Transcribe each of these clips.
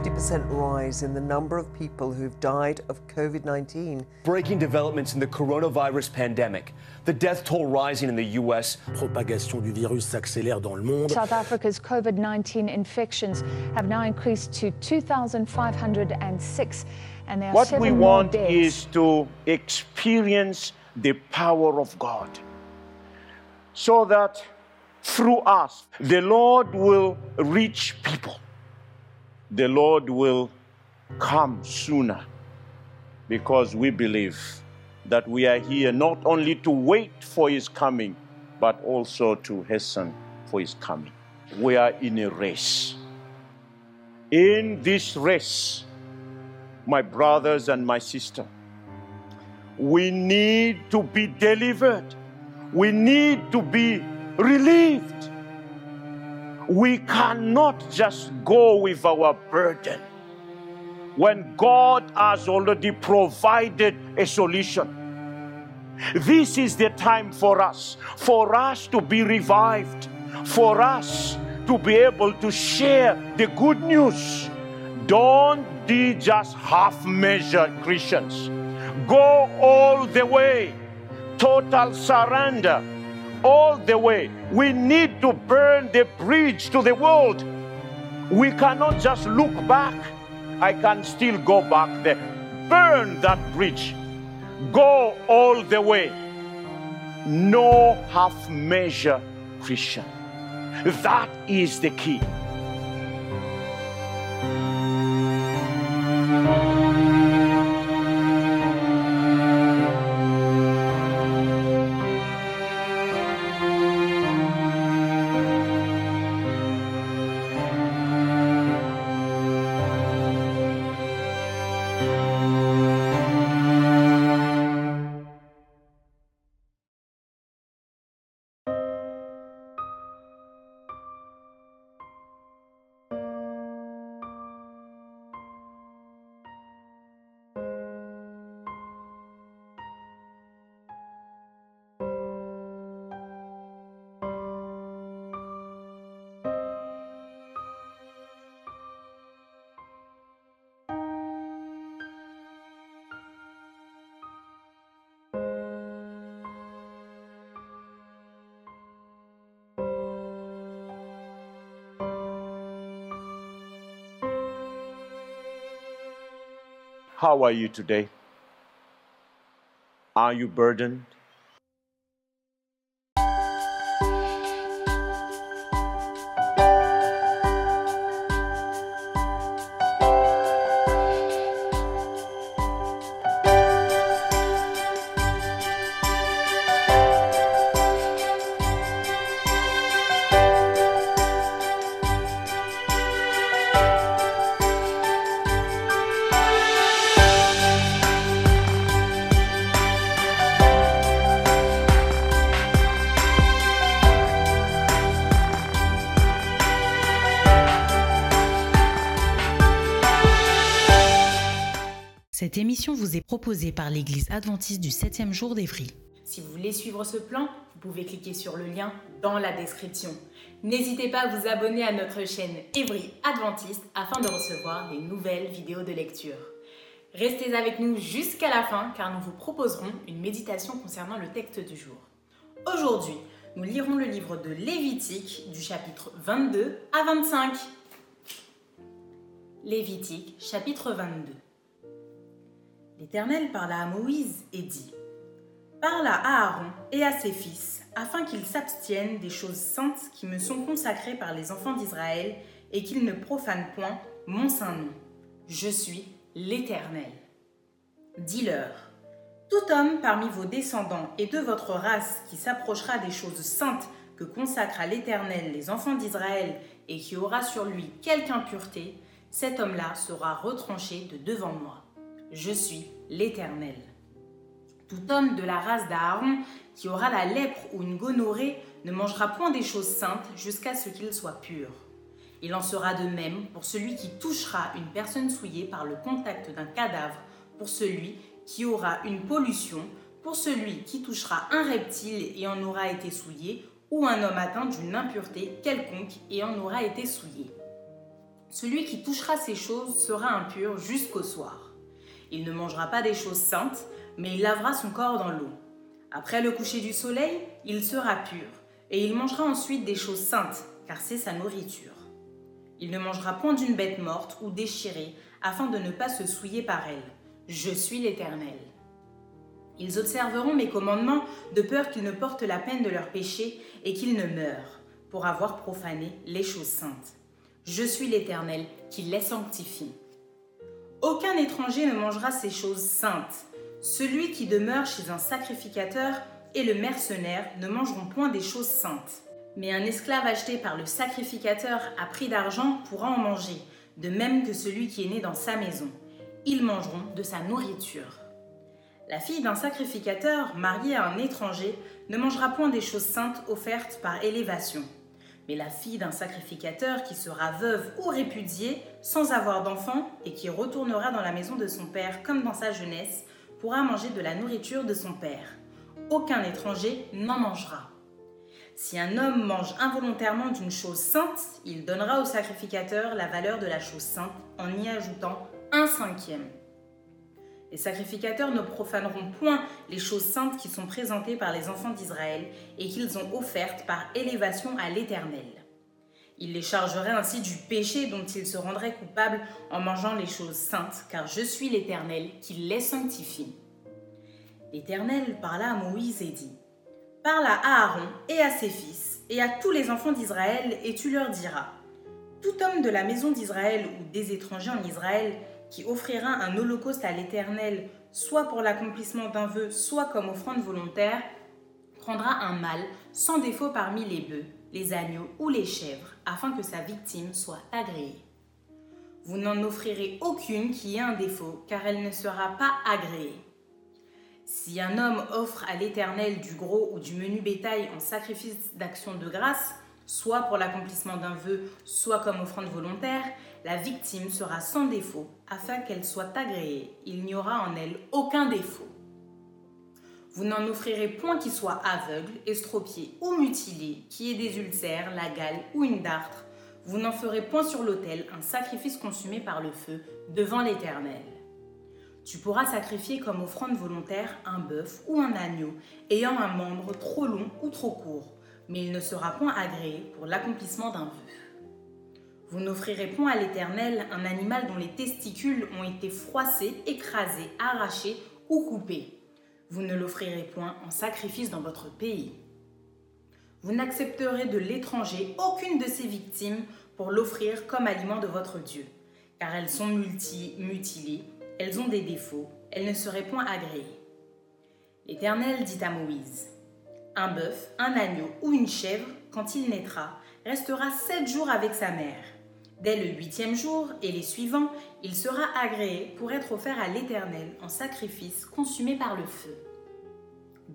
50% rise in the number of people who've died of COVID 19. Breaking developments in the coronavirus pandemic. The death toll rising in the U.S. propagation du virus s'accélère dans le monde. South Africa's COVID 19 infections have now increased to 2,506, and there are What we want deaths. is to experience the power of God so that through us the Lord will reach people. The Lord will come sooner because we believe that we are here not only to wait for His coming, but also to hasten for His coming. We are in a race. In this race, my brothers and my sister, we need to be delivered. We need to be relieved. We cannot just go with our burden when God has already provided a solution. This is the time for us, for us to be revived, for us to be able to share the good news. Don't be just half measured Christians. Go all the way, total surrender, all the way. We need to burn the bridge to the world. We cannot just look back. I can still go back there. Burn that bridge. Go all the way. No half measure Christian. That is the key. How are you today? Are you burdened? Cette émission vous est proposée par l'Église adventiste du 7e jour d'Évry. Si vous voulez suivre ce plan, vous pouvez cliquer sur le lien dans la description. N'hésitez pas à vous abonner à notre chaîne Evry Adventiste afin de recevoir les nouvelles vidéos de lecture. Restez avec nous jusqu'à la fin car nous vous proposerons une méditation concernant le texte du jour. Aujourd'hui, nous lirons le livre de Lévitique du chapitre 22 à 25. Lévitique chapitre 22. L'Éternel parla à Moïse et dit Parle à Aaron et à ses fils, afin qu'ils s'abstiennent des choses saintes qui me sont consacrées par les enfants d'Israël, et qu'ils ne profanent point mon saint nom. Je suis l'Éternel. Dis-leur Tout homme parmi vos descendants et de votre race qui s'approchera des choses saintes que consacrent à l'Éternel les enfants d'Israël et qui aura sur lui quelque impureté, cet homme-là sera retranché de devant moi. Je suis l'Éternel. Tout homme de la race d'Aaron qui aura la lèpre ou une gonorrhée ne mangera point des choses saintes jusqu'à ce qu'il soit pur. Il en sera de même pour celui qui touchera une personne souillée par le contact d'un cadavre, pour celui qui aura une pollution, pour celui qui touchera un reptile et en aura été souillé, ou un homme atteint d'une impureté quelconque et en aura été souillé. Celui qui touchera ces choses sera impur jusqu'au soir. Il ne mangera pas des choses saintes, mais il lavera son corps dans l'eau. Après le coucher du soleil, il sera pur, et il mangera ensuite des choses saintes, car c'est sa nourriture. Il ne mangera point d'une bête morte ou déchirée, afin de ne pas se souiller par elle. Je suis l'Éternel. Ils observeront mes commandements de peur qu'ils ne portent la peine de leur péché et qu'ils ne meurent pour avoir profané les choses saintes. Je suis l'Éternel qui les sanctifie. Aucun étranger ne mangera ces choses saintes. Celui qui demeure chez un sacrificateur et le mercenaire ne mangeront point des choses saintes. Mais un esclave acheté par le sacrificateur à prix d'argent pourra en manger, de même que celui qui est né dans sa maison. Ils mangeront de sa nourriture. La fille d'un sacrificateur mariée à un étranger ne mangera point des choses saintes offertes par élévation. Mais la fille d'un sacrificateur qui sera veuve ou répudiée sans avoir d'enfant et qui retournera dans la maison de son père comme dans sa jeunesse pourra manger de la nourriture de son père. Aucun étranger n'en mangera. Si un homme mange involontairement d'une chose sainte, il donnera au sacrificateur la valeur de la chose sainte en y ajoutant un cinquième. Les sacrificateurs ne profaneront point les choses saintes qui sont présentées par les enfants d'Israël et qu'ils ont offertes par élévation à l'Éternel. Ils les chargeraient ainsi du péché dont ils se rendraient coupables en mangeant les choses saintes, car je suis l'Éternel qui les sanctifie. L'Éternel parla à Moïse et dit, Parle à Aaron et à ses fils et à tous les enfants d'Israël, et tu leur diras, Tout homme de la maison d'Israël ou des étrangers en Israël qui offrira un holocauste à l'Éternel, soit pour l'accomplissement d'un vœu, soit comme offrande volontaire, prendra un mâle sans défaut parmi les bœufs, les agneaux ou les chèvres, afin que sa victime soit agréée. Vous n'en offrirez aucune qui ait un défaut, car elle ne sera pas agréée. Si un homme offre à l'Éternel du gros ou du menu bétail en sacrifice d'action de grâce, soit pour l'accomplissement d'un vœu, soit comme offrande volontaire, la victime sera sans défaut, afin qu'elle soit agréée. Il n'y aura en elle aucun défaut. Vous n'en offrirez point qui soit aveugle, estropié ou mutilé, qui ait des ulcères, la gale ou une dartre. Vous n'en ferez point sur l'autel un sacrifice consumé par le feu devant l'Éternel. Tu pourras sacrifier comme offrande volontaire un bœuf ou un agneau ayant un membre trop long ou trop court mais il ne sera point agréé pour l'accomplissement d'un vœu. Vous n'offrirez point à l'Éternel un animal dont les testicules ont été froissés, écrasés, arrachés ou coupés. Vous ne l'offrirez point en sacrifice dans votre pays. Vous n'accepterez de l'étranger aucune de ses victimes pour l'offrir comme aliment de votre Dieu, car elles sont multi mutilées, elles ont des défauts, elles ne seraient point agréées. L'Éternel dit à Moïse, un bœuf, un agneau ou une chèvre, quand il naîtra, restera sept jours avec sa mère. Dès le huitième jour et les suivants, il sera agréé pour être offert à l'Éternel en sacrifice consumé par le feu.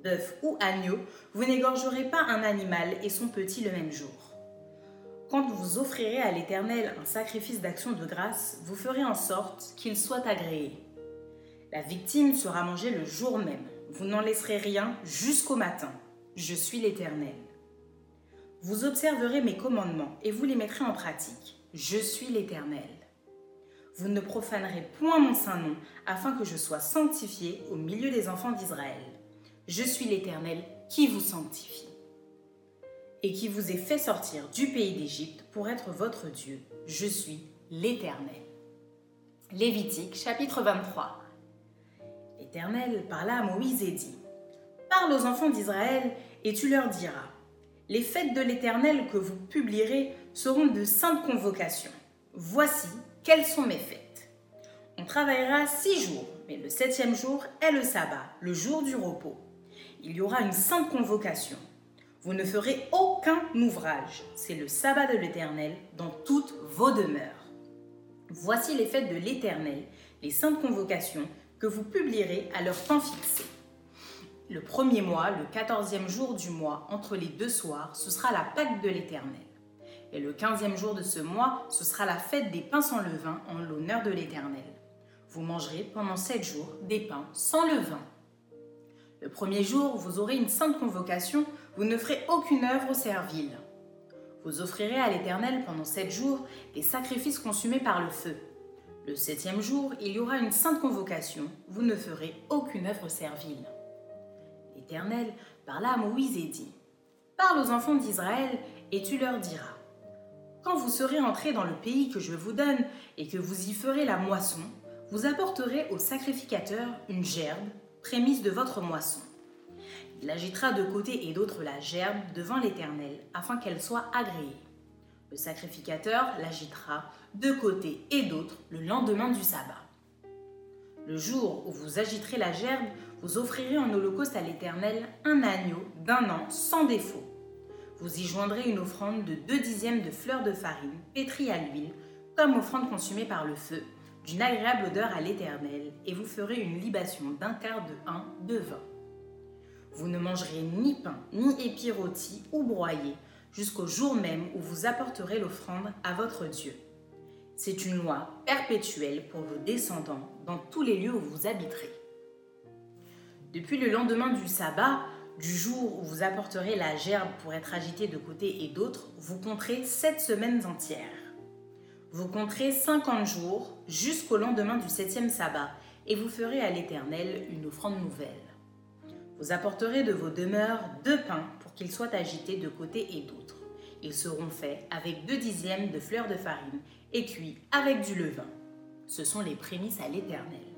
Bœuf ou agneau, vous n'égorgerez pas un animal et son petit le même jour. Quand vous offrirez à l'Éternel un sacrifice d'action de grâce, vous ferez en sorte qu'il soit agréé. La victime sera mangée le jour même. Vous n'en laisserez rien jusqu'au matin. Je suis l'Éternel. Vous observerez mes commandements et vous les mettrez en pratique. Je suis l'Éternel. Vous ne profanerez point mon saint nom, afin que je sois sanctifié au milieu des enfants d'Israël. Je suis l'Éternel qui vous sanctifie. Et qui vous ai fait sortir du pays d'Égypte pour être votre Dieu. Je suis l'Éternel. Lévitique chapitre 23. L'Éternel parla à Moïse et dit Parle aux enfants d'Israël et tu leur diras Les fêtes de l'Éternel que vous publierez seront de saintes convocations. Voici quelles sont mes fêtes. On travaillera six jours, mais le septième jour est le sabbat, le jour du repos. Il y aura une sainte convocation. Vous ne ferez aucun ouvrage. C'est le sabbat de l'Éternel dans toutes vos demeures. Voici les fêtes de l'Éternel, les saintes convocations que vous publierez à leur temps fixé. Le premier mois, le quatorzième jour du mois, entre les deux soirs, ce sera la Pâque de l'Éternel. Et le quinzième jour de ce mois, ce sera la fête des pains sans levain en l'honneur de l'Éternel. Vous mangerez pendant sept jours des pains sans levain. Le premier jour, vous aurez une sainte convocation, vous ne ferez aucune œuvre servile. Vous offrirez à l'Éternel pendant sept jours des sacrifices consumés par le feu. Le septième jour, il y aura une sainte convocation, vous ne ferez aucune œuvre servile. L'Éternel parla à Moïse et dit, Parle aux enfants d'Israël et tu leur diras, Quand vous serez entrés dans le pays que je vous donne et que vous y ferez la moisson, vous apporterez au sacrificateur une gerbe, prémisse de votre moisson. Il agitera de côté et d'autre la gerbe devant l'Éternel, afin qu'elle soit agréée. Le sacrificateur l'agitera de côté et d'autre le lendemain du sabbat. Le jour où vous agiterez la gerbe, vous offrirez en holocauste à l'Éternel un agneau d'un an sans défaut. Vous y joindrez une offrande de deux dixièmes de fleurs de farine pétrie à l'huile, comme offrande consumée par le feu, d'une agréable odeur à l'Éternel, et vous ferez une libation d'un quart de un de vin. Vous ne mangerez ni pain, ni épis rôtis ou broyés, jusqu'au jour même où vous apporterez l'offrande à votre Dieu. C'est une loi perpétuelle pour vos descendants dans tous les lieux où vous habiterez. Depuis le lendemain du sabbat, du jour où vous apporterez la gerbe pour être agitée de côté et d'autre, vous compterez sept semaines entières. Vous compterez cinquante jours jusqu'au lendemain du septième sabbat, et vous ferez à l'Éternel une offrande nouvelle. Vous apporterez de vos demeures deux pains pour qu'ils soient agités de côté et d'autre. Ils seront faits avec deux dixièmes de fleurs de farine et cuits avec du levain. Ce sont les prémices à l'Éternel.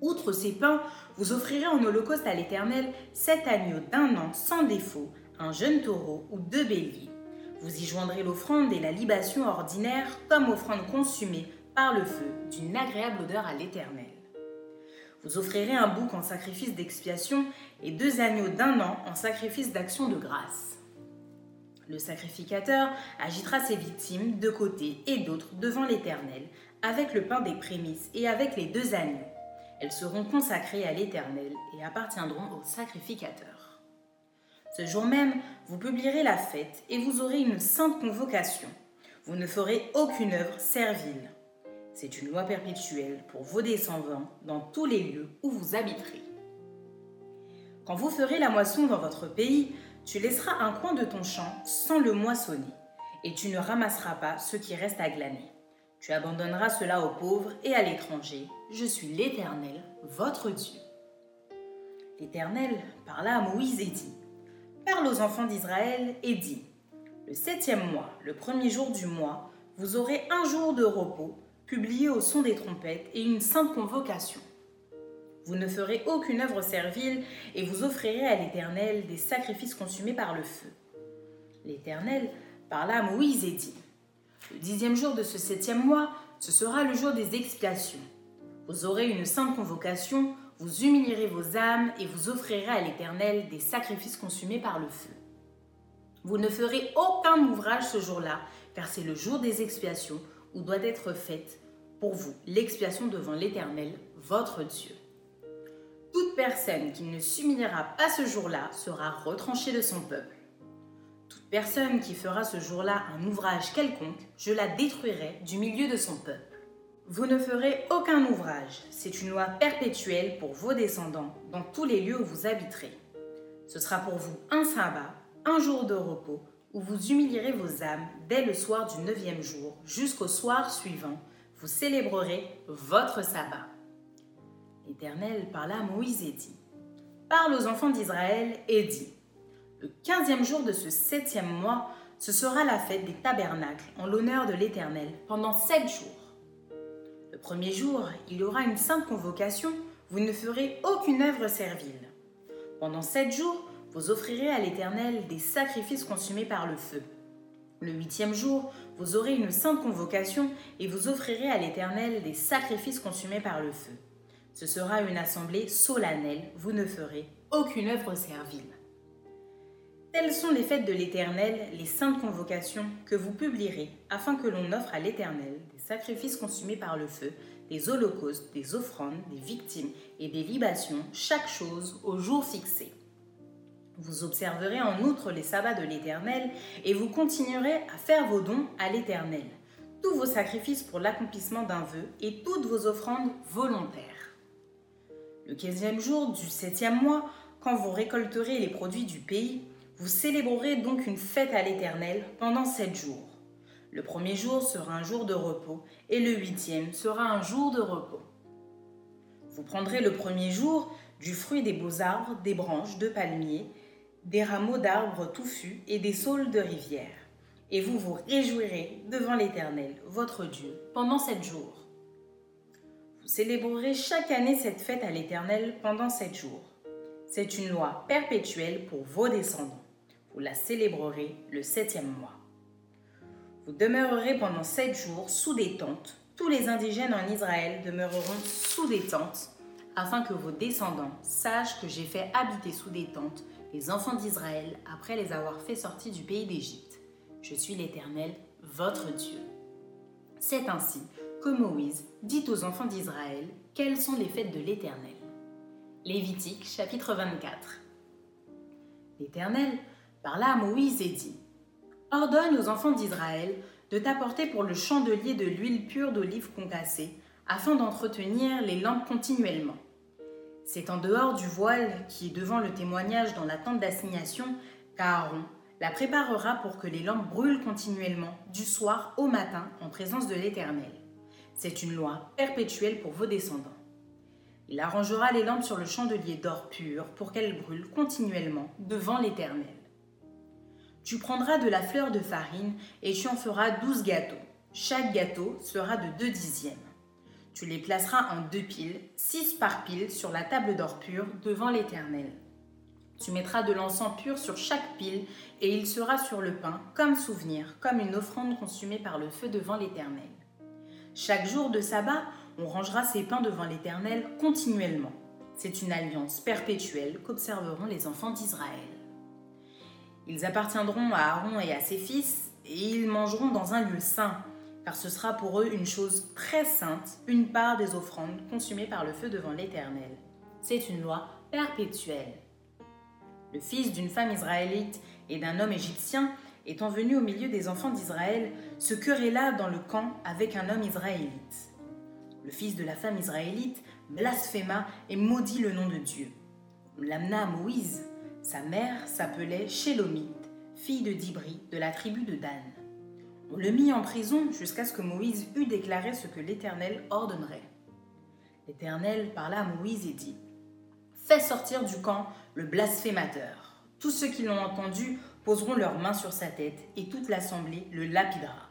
Outre ces pains, vous offrirez en holocauste à l'Éternel sept agneaux d'un an sans défaut, un jeune taureau ou deux béliers. Vous y joindrez l'offrande et la libation ordinaire comme offrande consumée par le feu d'une agréable odeur à l'Éternel. Vous offrirez un bouc en sacrifice d'expiation et deux agneaux d'un an en sacrifice d'action de grâce. Le sacrificateur agitera ses victimes de côté et d'autre devant l'Éternel, avec le pain des prémices et avec les deux agneaux. Elles seront consacrées à l'Éternel et appartiendront au sacrificateur. Ce jour même, vous publierez la fête et vous aurez une sainte convocation. Vous ne ferez aucune œuvre servile. C'est une loi perpétuelle pour vos descendants dans tous les lieux où vous habiterez. Quand vous ferez la moisson dans votre pays, tu laisseras un coin de ton champ sans le moissonner, et tu ne ramasseras pas ce qui reste à glaner. Tu abandonneras cela aux pauvres et à l'étranger. Je suis l'Éternel, votre Dieu. L'Éternel parla à Moïse et dit, Parle aux enfants d'Israël et dis, Le septième mois, le premier jour du mois, vous aurez un jour de repos, publié au son des trompettes, et une sainte convocation. Vous ne ferez aucune œuvre servile, et vous offrirez à l'Éternel des sacrifices consumés par le feu. L'Éternel parla à Moïse et dit, Le dixième jour de ce septième mois, ce sera le jour des expiations. Vous aurez une sainte convocation, vous humilierez vos âmes et vous offrirez à l'Éternel des sacrifices consumés par le feu. Vous ne ferez aucun ouvrage ce jour-là, car c'est le jour des expiations où doit être faite pour vous l'expiation devant l'Éternel, votre Dieu. Toute personne qui ne s'humiliera pas ce jour-là sera retranchée de son peuple. Toute personne qui fera ce jour-là un ouvrage quelconque, je la détruirai du milieu de son peuple. Vous ne ferez aucun ouvrage, c'est une loi perpétuelle pour vos descendants dans tous les lieux où vous habiterez. Ce sera pour vous un sabbat, un jour de repos, où vous humilierez vos âmes dès le soir du neuvième jour jusqu'au soir suivant, vous célébrerez votre sabbat. L'Éternel parla à Moïse et dit, Parle aux enfants d'Israël et dis, Le quinzième jour de ce septième mois, ce sera la fête des tabernacles en l'honneur de l'Éternel pendant sept jours. Le premier jour, il y aura une sainte convocation, vous ne ferez aucune œuvre servile. Pendant sept jours, vous offrirez à l'Éternel des sacrifices consumés par le feu. Le huitième jour, vous aurez une sainte convocation et vous offrirez à l'Éternel des sacrifices consumés par le feu. Ce sera une assemblée solennelle, vous ne ferez aucune œuvre servile. Telles sont les fêtes de l'Éternel, les saintes convocations que vous publierez, afin que l'on offre à l'Éternel des sacrifices consumés par le feu, des holocaustes, des offrandes, des victimes et des libations, chaque chose au jour fixé. Vous observerez en outre les sabbats de l'Éternel et vous continuerez à faire vos dons à l'Éternel, tous vos sacrifices pour l'accomplissement d'un vœu et toutes vos offrandes volontaires. Le quinzième jour du septième mois, quand vous récolterez les produits du pays, vous célébrerez donc une fête à l'Éternel pendant sept jours. Le premier jour sera un jour de repos et le huitième sera un jour de repos. Vous prendrez le premier jour du fruit des beaux arbres, des branches de palmiers, des rameaux d'arbres touffus et des saules de rivière. Et vous vous réjouirez devant l'Éternel, votre Dieu, pendant sept jours. Vous célébrerez chaque année cette fête à l'Éternel pendant sept jours. C'est une loi perpétuelle pour vos descendants. Vous la célébrerez le septième mois. Vous demeurerez pendant sept jours sous des tentes. Tous les indigènes en Israël demeureront sous des tentes, afin que vos descendants sachent que j'ai fait habiter sous des tentes les enfants d'Israël après les avoir fait sortir du pays d'Égypte. Je suis l'Éternel, votre Dieu. C'est ainsi que Moïse dit aux enfants d'Israël quelles sont les fêtes de l'Éternel. Lévitique chapitre 24. L'Éternel parla à Moïse et dit Ordonne aux enfants d'Israël de t'apporter pour le chandelier de l'huile pure d'olive concassée, afin d'entretenir les lampes continuellement. C'est en dehors du voile qui est devant le témoignage dans la tente d'assignation qu'Aaron la préparera pour que les lampes brûlent continuellement, du soir au matin, en présence de l'Éternel. C'est une loi perpétuelle pour vos descendants. Il arrangera les lampes sur le chandelier d'or pur pour qu'elles brûlent continuellement devant l'Éternel. Tu prendras de la fleur de farine et tu en feras douze gâteaux. Chaque gâteau sera de deux dixièmes. Tu les placeras en deux piles, six par pile, sur la table d'or pur devant l'Éternel. Tu mettras de l'encens pur sur chaque pile, et il sera sur le pain, comme souvenir, comme une offrande consumée par le feu devant l'Éternel. Chaque jour de sabbat, on rangera ces pains devant l'Éternel continuellement. C'est une alliance perpétuelle qu'observeront les enfants d'Israël. Ils appartiendront à Aaron et à ses fils, et ils mangeront dans un lieu saint, car ce sera pour eux une chose très sainte, une part des offrandes consumées par le feu devant l'Éternel. C'est une loi perpétuelle. Le fils d'une femme israélite et d'un homme égyptien, étant venu au milieu des enfants d'Israël, se querella dans le camp avec un homme israélite. Le fils de la femme israélite blasphéma et maudit le nom de Dieu. L'amena à Moïse, sa mère s'appelait Shélomite, fille de Dibri, de la tribu de Dan. On le mit en prison jusqu'à ce que Moïse eût déclaré ce que l'Éternel ordonnerait. L'Éternel parla à Moïse et dit Fais sortir du camp le blasphémateur. Tous ceux qui l'ont entendu poseront leurs mains sur sa tête et toute l'assemblée le lapidera.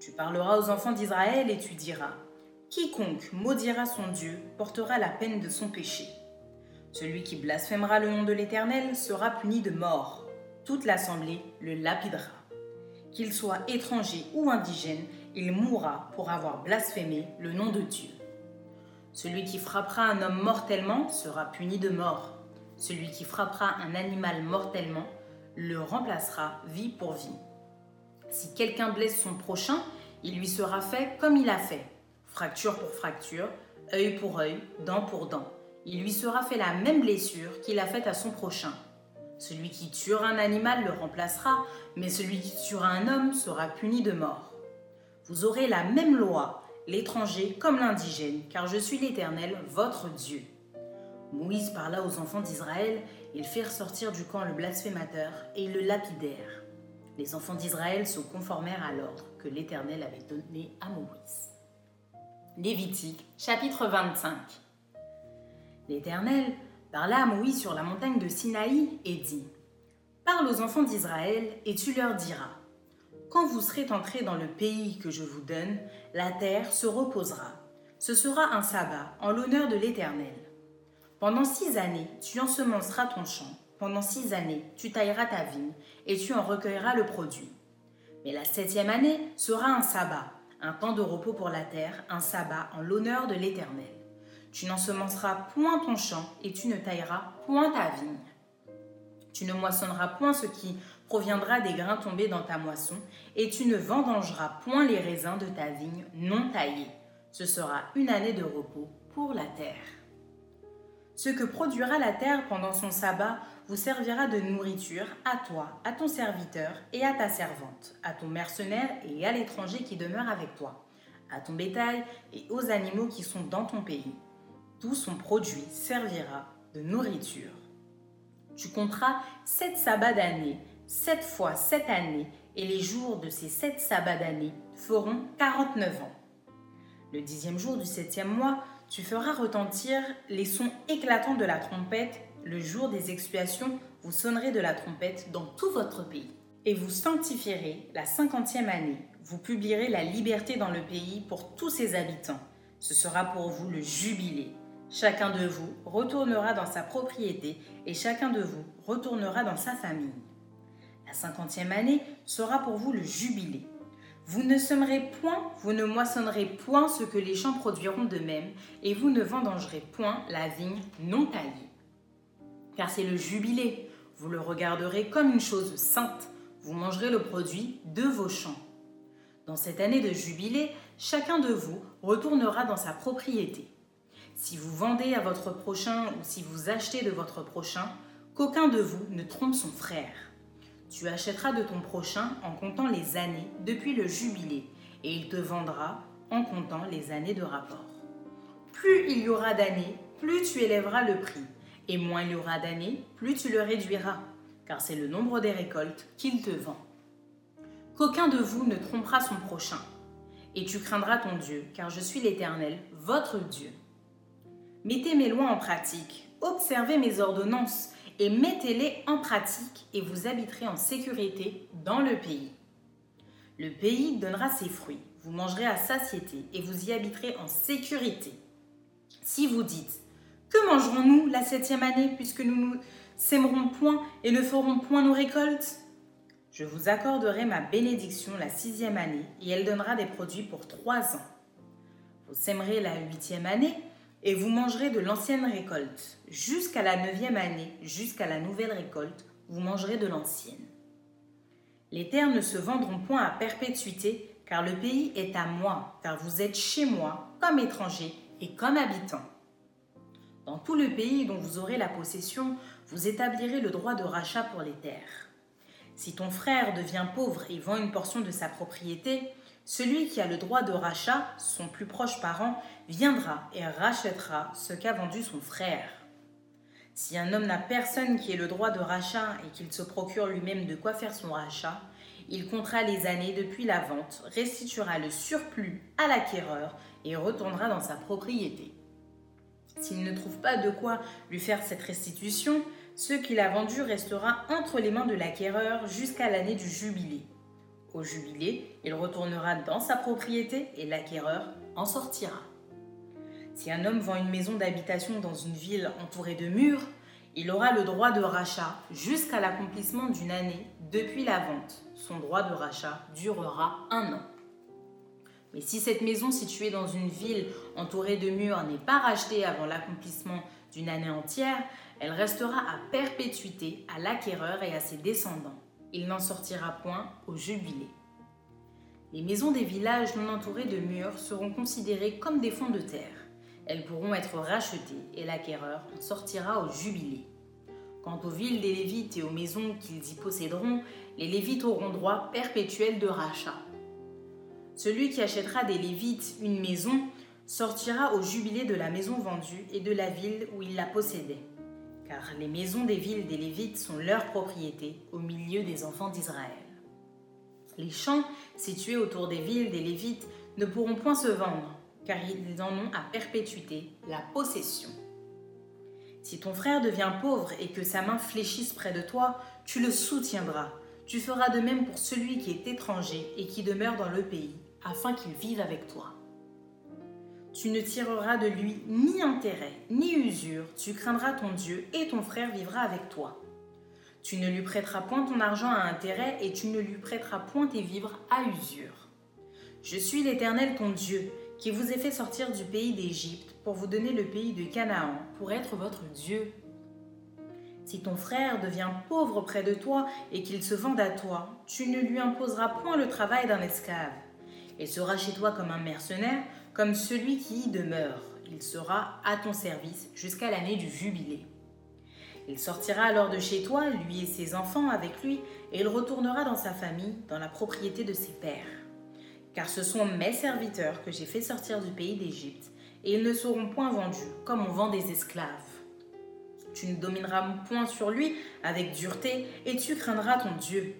Tu parleras aux enfants d'Israël et tu diras Quiconque maudira son Dieu portera la peine de son péché. Celui qui blasphémera le nom de l'Éternel sera puni de mort. Toute l'assemblée le lapidera. Qu'il soit étranger ou indigène, il mourra pour avoir blasphémé le nom de Dieu. Celui qui frappera un homme mortellement sera puni de mort. Celui qui frappera un animal mortellement le remplacera vie pour vie. Si quelqu'un blesse son prochain, il lui sera fait comme il a fait, fracture pour fracture, œil pour œil, dent pour dent il lui sera fait la même blessure qu'il a faite à son prochain. Celui qui tuera un animal le remplacera, mais celui qui tuera un homme sera puni de mort. Vous aurez la même loi, l'étranger comme l'indigène, car je suis l'Éternel, votre Dieu. Moïse parla aux enfants d'Israël, ils firent sortir du camp le blasphémateur et le lapidèrent. Les enfants d'Israël se conformèrent à l'ordre que l'Éternel avait donné à Moïse. Lévitique chapitre 25 L'Éternel parla à Moïse sur la montagne de Sinaï et dit Parle aux enfants d'Israël et tu leur diras Quand vous serez entrés dans le pays que je vous donne, la terre se reposera. Ce sera un sabbat en l'honneur de l'Éternel. Pendant six années, tu ensemenceras ton champ. Pendant six années, tu tailleras ta vigne et tu en recueilleras le produit. Mais la septième année sera un sabbat, un temps de repos pour la terre, un sabbat en l'honneur de l'Éternel. Tu n'ensemenceras point ton champ et tu ne tailleras point ta vigne. Tu ne moissonneras point ce qui proviendra des grains tombés dans ta moisson, et tu ne vendangeras point les raisins de ta vigne non taillés. Ce sera une année de repos pour la terre. Ce que produira la terre pendant son sabbat vous servira de nourriture à toi, à ton serviteur et à ta servante, à ton mercenaire et à l'étranger qui demeure avec toi, à ton bétail et aux animaux qui sont dans ton pays. Tout son produit servira de nourriture. Tu compteras sept sabbats d'année, sept fois sept années, et les jours de ces sept sabbats d'année feront 49 ans. Le dixième jour du septième mois, tu feras retentir les sons éclatants de la trompette. Le jour des expiations, vous sonnerez de la trompette dans tout votre pays. Et vous sanctifierez la cinquantième année. Vous publierez la liberté dans le pays pour tous ses habitants. Ce sera pour vous le jubilé. Chacun de vous retournera dans sa propriété et chacun de vous retournera dans sa famille. La cinquantième année sera pour vous le jubilé. Vous ne semerez point, vous ne moissonnerez point ce que les champs produiront de même, et vous ne vendangerez point la vigne non taillée. Car c'est le jubilé, vous le regarderez comme une chose sainte, vous mangerez le produit de vos champs. Dans cette année de jubilé, chacun de vous retournera dans sa propriété. Si vous vendez à votre prochain ou si vous achetez de votre prochain, qu'aucun de vous ne trompe son frère. Tu achèteras de ton prochain en comptant les années depuis le jubilé, et il te vendra en comptant les années de rapport. Plus il y aura d'années, plus tu élèveras le prix, et moins il y aura d'années, plus tu le réduiras, car c'est le nombre des récoltes qu'il te vend. Qu'aucun de vous ne trompera son prochain, et tu craindras ton Dieu, car je suis l'Éternel, votre Dieu. Mettez mes lois en pratique, observez mes ordonnances, et mettez-les en pratique et vous habiterez en sécurité dans le pays. Le pays donnera ses fruits, vous mangerez à satiété et vous y habiterez en sécurité. Si vous dites Que mangerons-nous la septième année puisque nous ne sèmerons point et ne ferons point nos récoltes? Je vous accorderai ma bénédiction la sixième année et elle donnera des produits pour trois ans. Vous sèmerez la huitième année et vous mangerez de l'ancienne récolte. Jusqu'à la neuvième année, jusqu'à la nouvelle récolte, vous mangerez de l'ancienne. Les terres ne se vendront point à perpétuité, car le pays est à moi, car vous êtes chez moi, comme étrangers et comme habitants. Dans tout le pays dont vous aurez la possession, vous établirez le droit de rachat pour les terres. Si ton frère devient pauvre et vend une portion de sa propriété, celui qui a le droit de rachat, son plus proche parent, viendra et rachètera ce qu'a vendu son frère. Si un homme n'a personne qui ait le droit de rachat et qu'il se procure lui-même de quoi faire son rachat, il comptera les années depuis la vente, restituera le surplus à l'acquéreur et retournera dans sa propriété. S'il ne trouve pas de quoi lui faire cette restitution, ce qu'il a vendu restera entre les mains de l'acquéreur jusqu'à l'année du jubilé. Au jubilé, il retournera dans sa propriété et l'acquéreur en sortira. Si un homme vend une maison d'habitation dans une ville entourée de murs, il aura le droit de rachat jusqu'à l'accomplissement d'une année depuis la vente. Son droit de rachat durera un an. Mais si cette maison située dans une ville entourée de murs n'est pas rachetée avant l'accomplissement d'une année entière, elle restera à perpétuité à l'acquéreur et à ses descendants il n'en sortira point au jubilé. Les maisons des villages non entourés de murs seront considérées comme des fonds de terre. Elles pourront être rachetées et l'acquéreur en sortira au jubilé. Quant aux villes des Lévites et aux maisons qu'ils y posséderont, les Lévites auront droit perpétuel de rachat. Celui qui achètera des Lévites une maison sortira au jubilé de la maison vendue et de la ville où il la possédait car les maisons des villes des Lévites sont leur propriété au milieu des enfants d'Israël. Les champs situés autour des villes des Lévites ne pourront point se vendre, car ils en ont à perpétuité la possession. Si ton frère devient pauvre et que sa main fléchisse près de toi, tu le soutiendras. Tu feras de même pour celui qui est étranger et qui demeure dans le pays, afin qu'il vive avec toi. Tu ne tireras de lui ni intérêt, ni usure, tu craindras ton Dieu, et ton frère vivra avec toi. Tu ne lui prêteras point ton argent à intérêt, et tu ne lui prêteras point tes vivres à usure. Je suis l'Éternel ton Dieu, qui vous ai fait sortir du pays d'Égypte pour vous donner le pays de Canaan, pour être votre Dieu. Si ton frère devient pauvre près de toi et qu'il se vende à toi, tu ne lui imposeras point le travail d'un esclave. Il sera chez toi comme un mercenaire, comme celui qui y demeure, il sera à ton service jusqu'à l'année du jubilé. Il sortira alors de chez toi, lui et ses enfants avec lui, et il retournera dans sa famille, dans la propriété de ses pères. Car ce sont mes serviteurs que j'ai fait sortir du pays d'Égypte, et ils ne seront point vendus comme on vend des esclaves. Tu ne domineras point sur lui avec dureté, et tu craindras ton Dieu.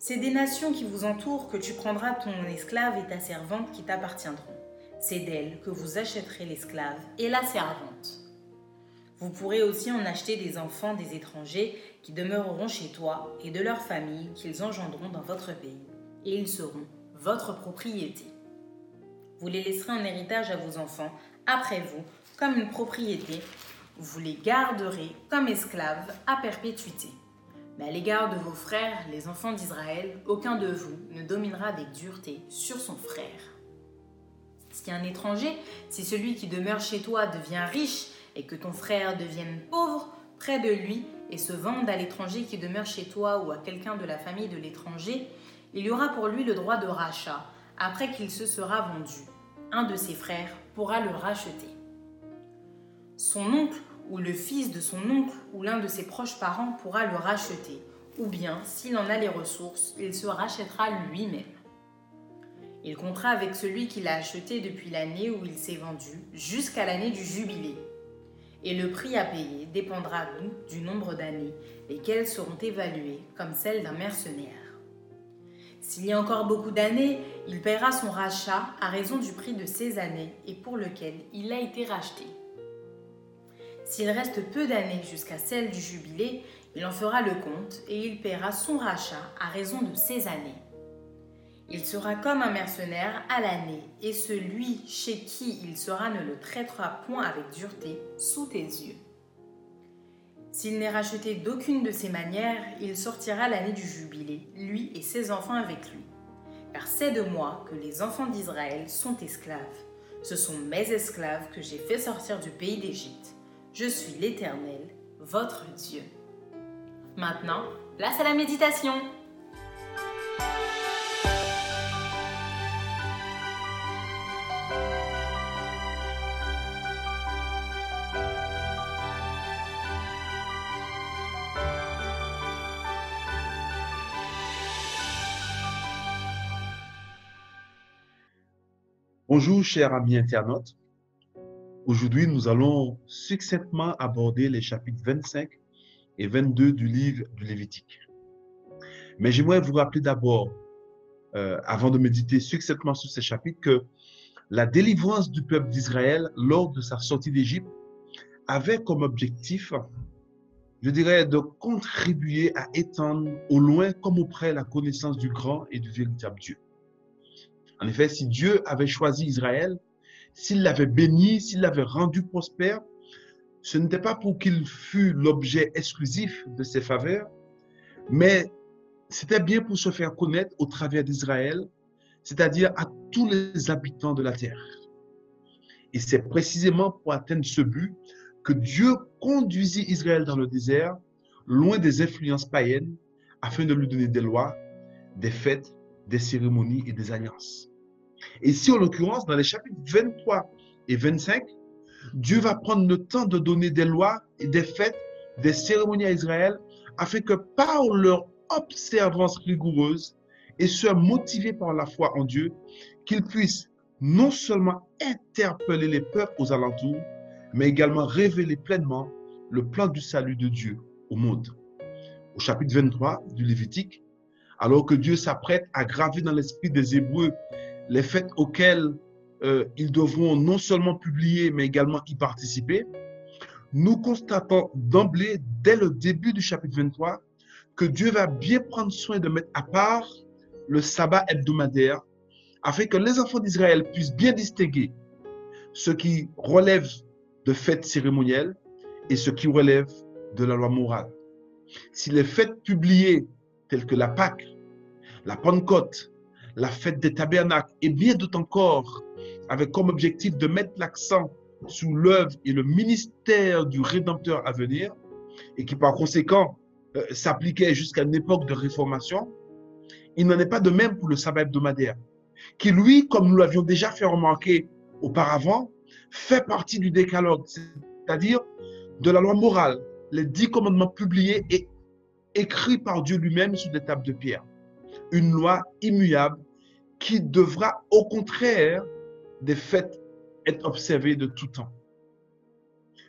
C'est des nations qui vous entourent que tu prendras ton esclave et ta servante qui t'appartiendront. C'est d'elles que vous achèterez l'esclave et la servante. Vous pourrez aussi en acheter des enfants des étrangers qui demeureront chez toi et de leurs familles qu'ils engendront dans votre pays, et ils seront votre propriété. Vous les laisserez en héritage à vos enfants après vous comme une propriété. Vous les garderez comme esclaves à perpétuité. Mais à l'égard de vos frères, les enfants d'Israël, aucun de vous ne dominera avec dureté sur son frère. Si un étranger, si celui qui demeure chez toi devient riche et que ton frère devienne pauvre près de lui et se vende à l'étranger qui demeure chez toi ou à quelqu'un de la famille de l'étranger, il y aura pour lui le droit de rachat après qu'il se sera vendu. Un de ses frères pourra le racheter. Son oncle ou le fils de son oncle ou l'un de ses proches parents pourra le racheter, ou bien, s'il en a les ressources, il se rachètera lui-même. Il comptera avec celui qui l'a acheté depuis l'année où il s'est vendu jusqu'à l'année du jubilé et le prix à payer dépendra du nombre d'années, lesquelles seront évaluées comme celles d'un mercenaire. S'il y a encore beaucoup d'années, il paiera son rachat à raison du prix de ces années et pour lequel il a été racheté. S'il reste peu d'années jusqu'à celle du jubilé, il en fera le compte et il paiera son rachat à raison de ces années. Il sera comme un mercenaire à l'année, et celui chez qui il sera ne le traitera point avec dureté sous tes yeux. S'il n'est racheté d'aucune de ces manières, il sortira l'année du jubilé, lui et ses enfants avec lui. Car c'est de moi que les enfants d'Israël sont esclaves. Ce sont mes esclaves que j'ai fait sortir du pays d'Égypte. Je suis l'Éternel, votre Dieu. Maintenant, place à la méditation. Bonjour, chers amis internautes. Aujourd'hui, nous allons succinctement aborder les chapitres 25 et 22 du livre du Lévitique. Mais j'aimerais vous rappeler d'abord, euh, avant de méditer succinctement sur ces chapitres, que la délivrance du peuple d'Israël lors de sa sortie d'Égypte avait comme objectif, je dirais, de contribuer à étendre au loin comme auprès la connaissance du grand et du véritable Dieu. En effet, si Dieu avait choisi Israël, s'il l'avait béni, s'il l'avait rendu prospère, ce n'était pas pour qu'il fût l'objet exclusif de ses faveurs, mais c'était bien pour se faire connaître au travers d'Israël, c'est-à-dire à tous les habitants de la terre. Et c'est précisément pour atteindre ce but que Dieu conduisit Israël dans le désert, loin des influences païennes, afin de lui donner des lois, des fêtes, des cérémonies et des alliances. Et ici, en l'occurrence, dans les chapitres 23 et 25, Dieu va prendre le temps de donner des lois et des fêtes, des cérémonies à Israël, afin que par leur observance rigoureuse, et soit motivés par la foi en Dieu, qu'ils puissent non seulement interpeller les peuples aux alentours, mais également révéler pleinement le plan du salut de Dieu au monde. Au chapitre 23 du Lévitique, alors que Dieu s'apprête à graver dans l'esprit des Hébreux les fêtes auxquelles euh, ils devront non seulement publier, mais également y participer, nous constatons d'emblée, dès le début du chapitre 23, que Dieu va bien prendre soin de mettre à part le sabbat hebdomadaire, afin que les enfants d'Israël puissent bien distinguer ce qui relève de fêtes cérémonielles et ce qui relève de la loi morale. Si les fêtes publiées, telles que la Pâque, la Pentecôte, la fête des tabernacles et bien d'autres encore, avec comme objectif de mettre l'accent sur l'œuvre et le ministère du Rédempteur à venir, et qui par conséquent euh, s'appliquait jusqu'à une époque de réformation, il n'en est pas de même pour le sabbat hebdomadaire, qui lui, comme nous l'avions déjà fait remarquer auparavant, fait partie du décalogue, c'est-à-dire de la loi morale, les dix commandements publiés et écrits par Dieu lui-même sur des tables de pierre. Une loi immuable qui devra au contraire des faits être observée de tout temps.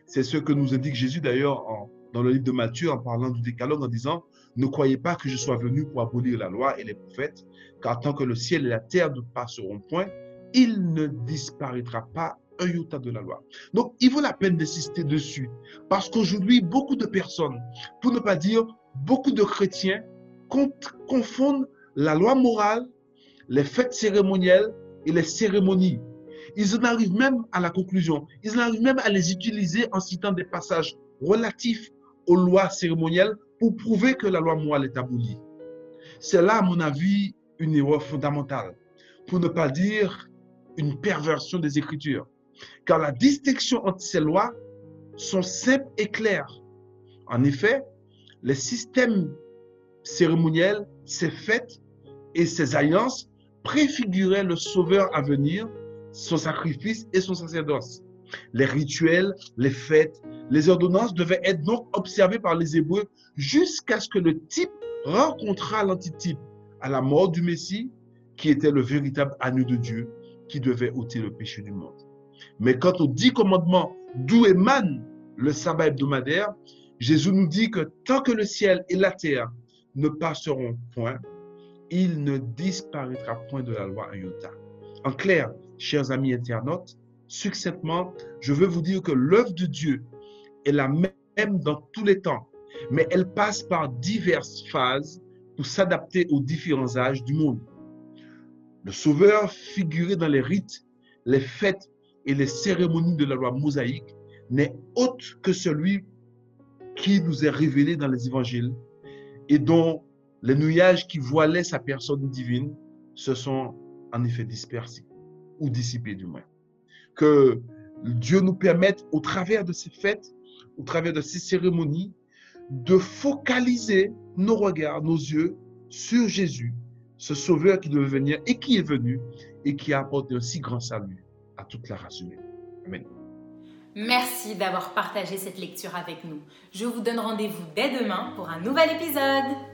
C'est ce que nous indique Jésus d'ailleurs dans le livre de Matthieu en parlant du décalogue en disant Ne croyez pas que je sois venu pour abolir la loi et les prophètes, car tant que le ciel et la terre ne passeront point, il ne disparaîtra pas un iota de la loi. Donc, il vaut la peine d'insister dessus, parce qu'aujourd'hui, beaucoup de personnes, pour ne pas dire beaucoup de chrétiens, confondent la loi morale, les fêtes cérémonielles et les cérémonies. Ils en arrivent même à la conclusion, ils en arrivent même à les utiliser en citant des passages relatifs aux lois cérémonielles pour prouver que la loi morale est abolie. C'est là, à mon avis, une erreur fondamentale, pour ne pas dire une perversion des Écritures. Car la distinction entre ces lois sont simples et claires. En effet, les systèmes cérémoniels, ces fêtes et ces alliances préfiguraient le Sauveur à venir, son sacrifice et son sacerdoce. Les rituels, les fêtes, les ordonnances devaient être donc observées par les Hébreux jusqu'à ce que le type rencontrât l'antitype à la mort du Messie, qui était le véritable agneau de Dieu, qui devait ôter le péché du monde. Mais quant aux dix commandements d'où émane le sabbat hebdomadaire, Jésus nous dit que tant que le ciel et la terre ne passeront point, il ne disparaîtra point de la loi un iota. En clair, chers amis internautes, succinctement, je veux vous dire que l'œuvre de Dieu est la même dans tous les temps, mais elle passe par diverses phases pour s'adapter aux différents âges du monde. Le Sauveur figuré dans les rites, les fêtes et les cérémonies de la loi mosaïque n'est autre que celui qui nous est révélé dans les évangiles et dont les nuages qui voilaient sa personne divine se sont en effet dispersés ou dissipés du moins. Que Dieu nous permette au travers de ces fêtes, au travers de ces cérémonies, de focaliser nos regards, nos yeux sur Jésus, ce sauveur qui devait venir et qui est venu et qui a apporté un si grand salut à toute la race humaine. Amen. Merci d'avoir partagé cette lecture avec nous. Je vous donne rendez-vous dès demain pour un nouvel épisode.